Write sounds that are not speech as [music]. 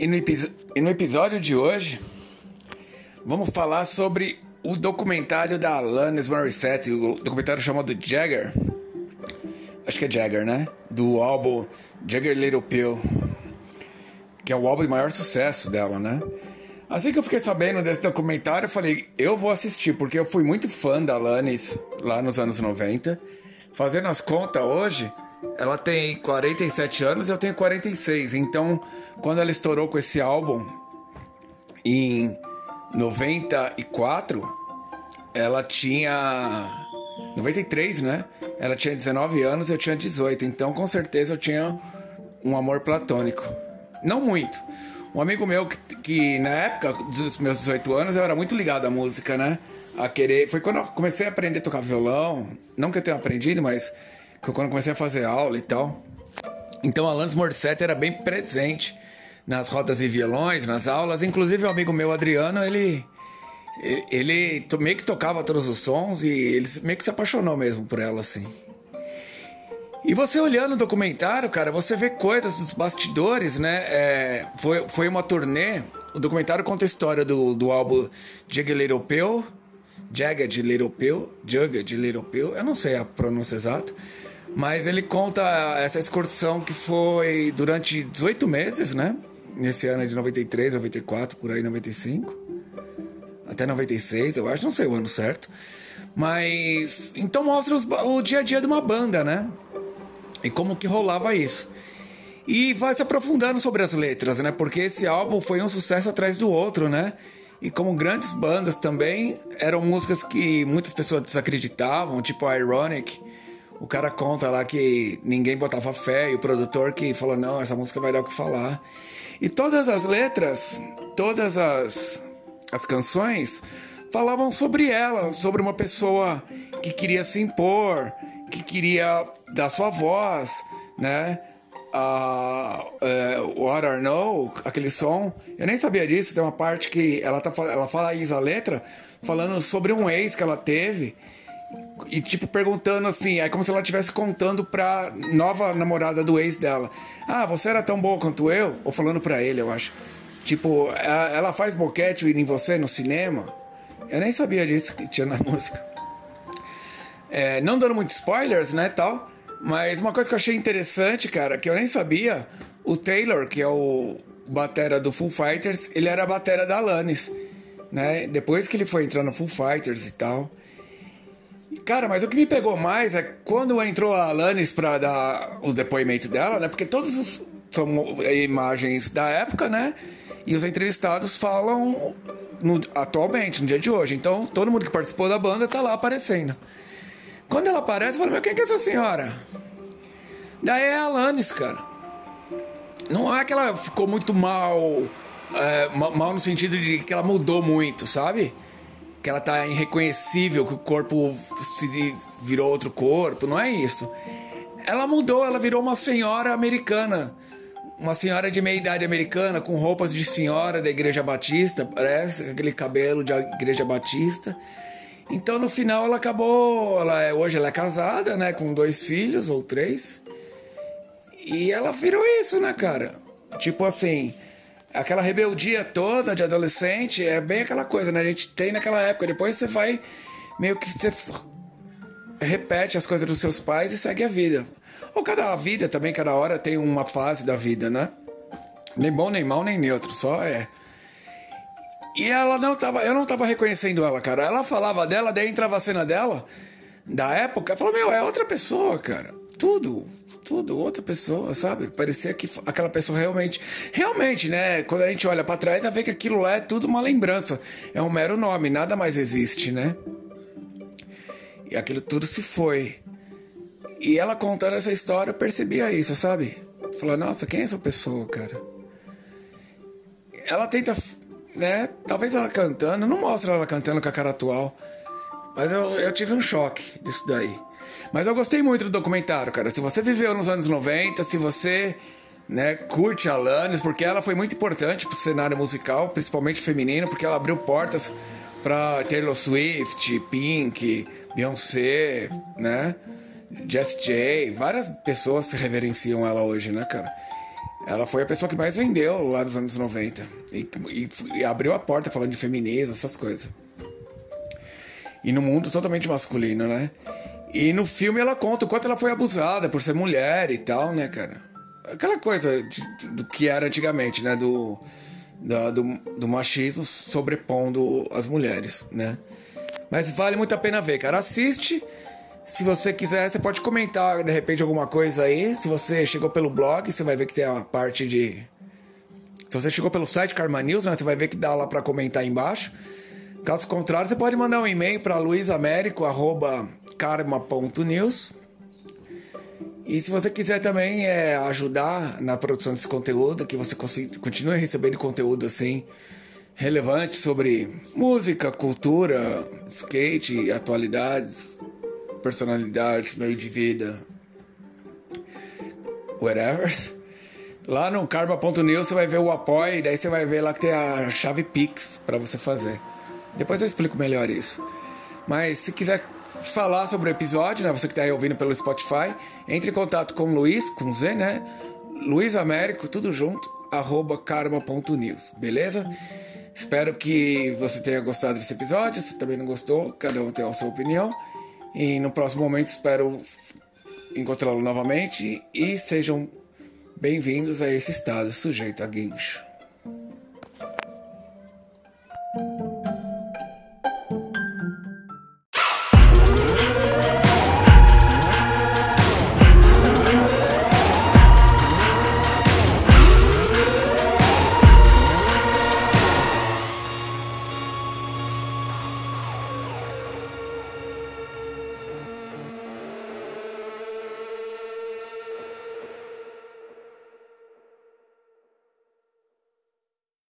E no, e no, episódio de hoje, vamos falar sobre o documentário da Alanis Morissette, o documentário chamado Jagger. Acho que é Jagger, né? Do álbum Jagger Little Pill, que é o álbum de maior sucesso dela, né? Assim que eu fiquei sabendo desse documentário, eu falei, eu vou assistir, porque eu fui muito fã da Alanis lá nos anos 90. Fazendo as contas hoje, ela tem 47 anos e eu tenho 46. Então, quando ela estourou com esse álbum em 94, ela tinha 93, né? Ela tinha 19 anos e eu tinha 18. Então, com certeza eu tinha um amor platônico. Não muito. Um amigo meu que, que, na época dos meus 18 anos eu era muito ligado à música, né? A querer. Foi quando eu comecei a aprender a tocar violão. Não que eu tenha aprendido, mas que quando comecei a fazer aula e tal. Então Alanis Morissette era bem presente nas rodas e violões, nas aulas. Inclusive um amigo meu, Adriano, ele ele meio que tocava todos os sons e ele meio que se apaixonou mesmo por ela, assim. E você olhando o documentário, cara, você vê coisas dos bastidores, né? É, foi, foi uma turnê. O documentário conta a história do, do álbum Jagged Little Pill. Jagged Little Pill. Jagged Little Pill. Eu não sei a pronúncia exata. Mas ele conta essa excursão que foi durante 18 meses, né? Nesse ano de 93, 94, por aí 95. Até 96, eu acho, não sei o ano certo. Mas então mostra os, o dia a dia de uma banda, né? E como que rolava isso. E vai se aprofundando sobre as letras, né? Porque esse álbum foi um sucesso atrás do outro, né? E como grandes bandas também, eram músicas que muitas pessoas desacreditavam, tipo Ironic o cara conta lá que ninguém botava fé e o produtor que falou: não, essa música vai dar o que falar. E todas as letras, todas as, as canções falavam sobre ela, sobre uma pessoa que queria se impor, que queria dar sua voz, né? Uh, uh, What I Know, aquele som, eu nem sabia disso. Tem uma parte que ela, tá, ela fala isso, a letra, falando sobre um ex que ela teve e, tipo, perguntando assim, é como se ela estivesse contando pra nova namorada do ex dela. Ah, você era tão boa quanto eu? Ou falando pra ele, eu acho. Tipo, ela faz boquete em você no cinema? Eu nem sabia disso que tinha na [laughs] música. É, não dando muitos spoilers, né, tal. Mas uma coisa que eu achei interessante, cara, que eu nem sabia, o Taylor, que é o batera do Full Fighters, ele era a batera da Alanis, né? Depois que ele foi entrar no Full Fighters e tal. Cara, mas o que me pegou mais é quando entrou a Alanis pra dar o depoimento dela, né? Porque todos os, são imagens da época, né? E os entrevistados falam no, atualmente, no dia de hoje. Então, todo mundo que participou da banda tá lá aparecendo. Quando ela aparece, eu falo, meu, quem que é essa senhora? Daí é a Alanis, cara. Não é que ela ficou muito mal, é, mal no sentido de que ela mudou muito, sabe? Que ela tá irreconhecível, que o corpo se virou outro corpo, não é isso. Ela mudou, ela virou uma senhora americana. Uma senhora de meia idade americana, com roupas de senhora da Igreja Batista, parece, aquele cabelo de Igreja Batista. Então no final ela acabou. Ela é, hoje ela é casada, né? Com dois filhos ou três. E ela virou isso, né, cara? Tipo assim, aquela rebeldia toda de adolescente é bem aquela coisa, né? A gente tem naquela época. Depois você vai meio que você repete as coisas dos seus pais e segue a vida. Ou cada vida também, cada hora tem uma fase da vida, né? Nem bom, nem mal, nem neutro, só é. E ela não tava, eu não tava reconhecendo ela, cara. Ela falava dela, daí entrava a cena dela, da época, falou: Meu, é outra pessoa, cara. Tudo, tudo, outra pessoa, sabe? Parecia que aquela pessoa realmente. Realmente, né? Quando a gente olha para trás, dá ver que aquilo lá é tudo uma lembrança. É um mero nome, nada mais existe, né? E aquilo tudo se foi. E ela contando essa história, eu percebia isso, sabe? Falei, nossa, quem é essa pessoa, cara? Ela tenta, né? Talvez ela cantando, não mostra ela cantando com a cara atual. Mas eu, eu tive um choque disso daí. Mas eu gostei muito do documentário, cara. Se você viveu nos anos 90, se você né, curte a Alanis, porque ela foi muito importante pro cenário musical, principalmente feminino, porque ela abriu portas para Taylor Swift, Pink, Beyoncé, né? Jess J, várias pessoas se reverenciam ela hoje, né, cara? Ela foi a pessoa que mais vendeu lá nos anos 90 e, e, e abriu a porta falando de feminismo, essas coisas. E no mundo totalmente masculino, né? E no filme ela conta o quanto ela foi abusada por ser mulher e tal, né, cara? Aquela coisa de, do que era antigamente, né? Do, da, do, do machismo sobrepondo as mulheres, né? Mas vale muito a pena ver, cara. Assiste. Se você quiser, você pode comentar de repente alguma coisa aí. Se você chegou pelo blog, você vai ver que tem a parte de. Se você chegou pelo site Karma News, né, você vai ver que dá lá para comentar aí embaixo. Caso contrário, você pode mandar um e-mail para luisamérico.karma.news. E se você quiser também é, ajudar na produção desse conteúdo, que você continue recebendo conteúdo assim relevante sobre música, cultura, skate, atualidades, personalidade, meio de vida, whatever. Lá no karma.news você vai ver o apoio, e daí você vai ver lá que tem a chave Pix para você fazer. Depois eu explico melhor isso. Mas se quiser falar sobre o episódio, né? Você que está aí ouvindo pelo Spotify, entre em contato com o Luiz, com Z, né? Luiz Américo, tudo junto, arroba karma.news, beleza? Espero que você tenha gostado desse episódio. Se também não gostou, cada um tem a sua opinião. E no próximo momento espero encontrá-lo novamente e sejam bem-vindos a esse estado sujeito a guincho.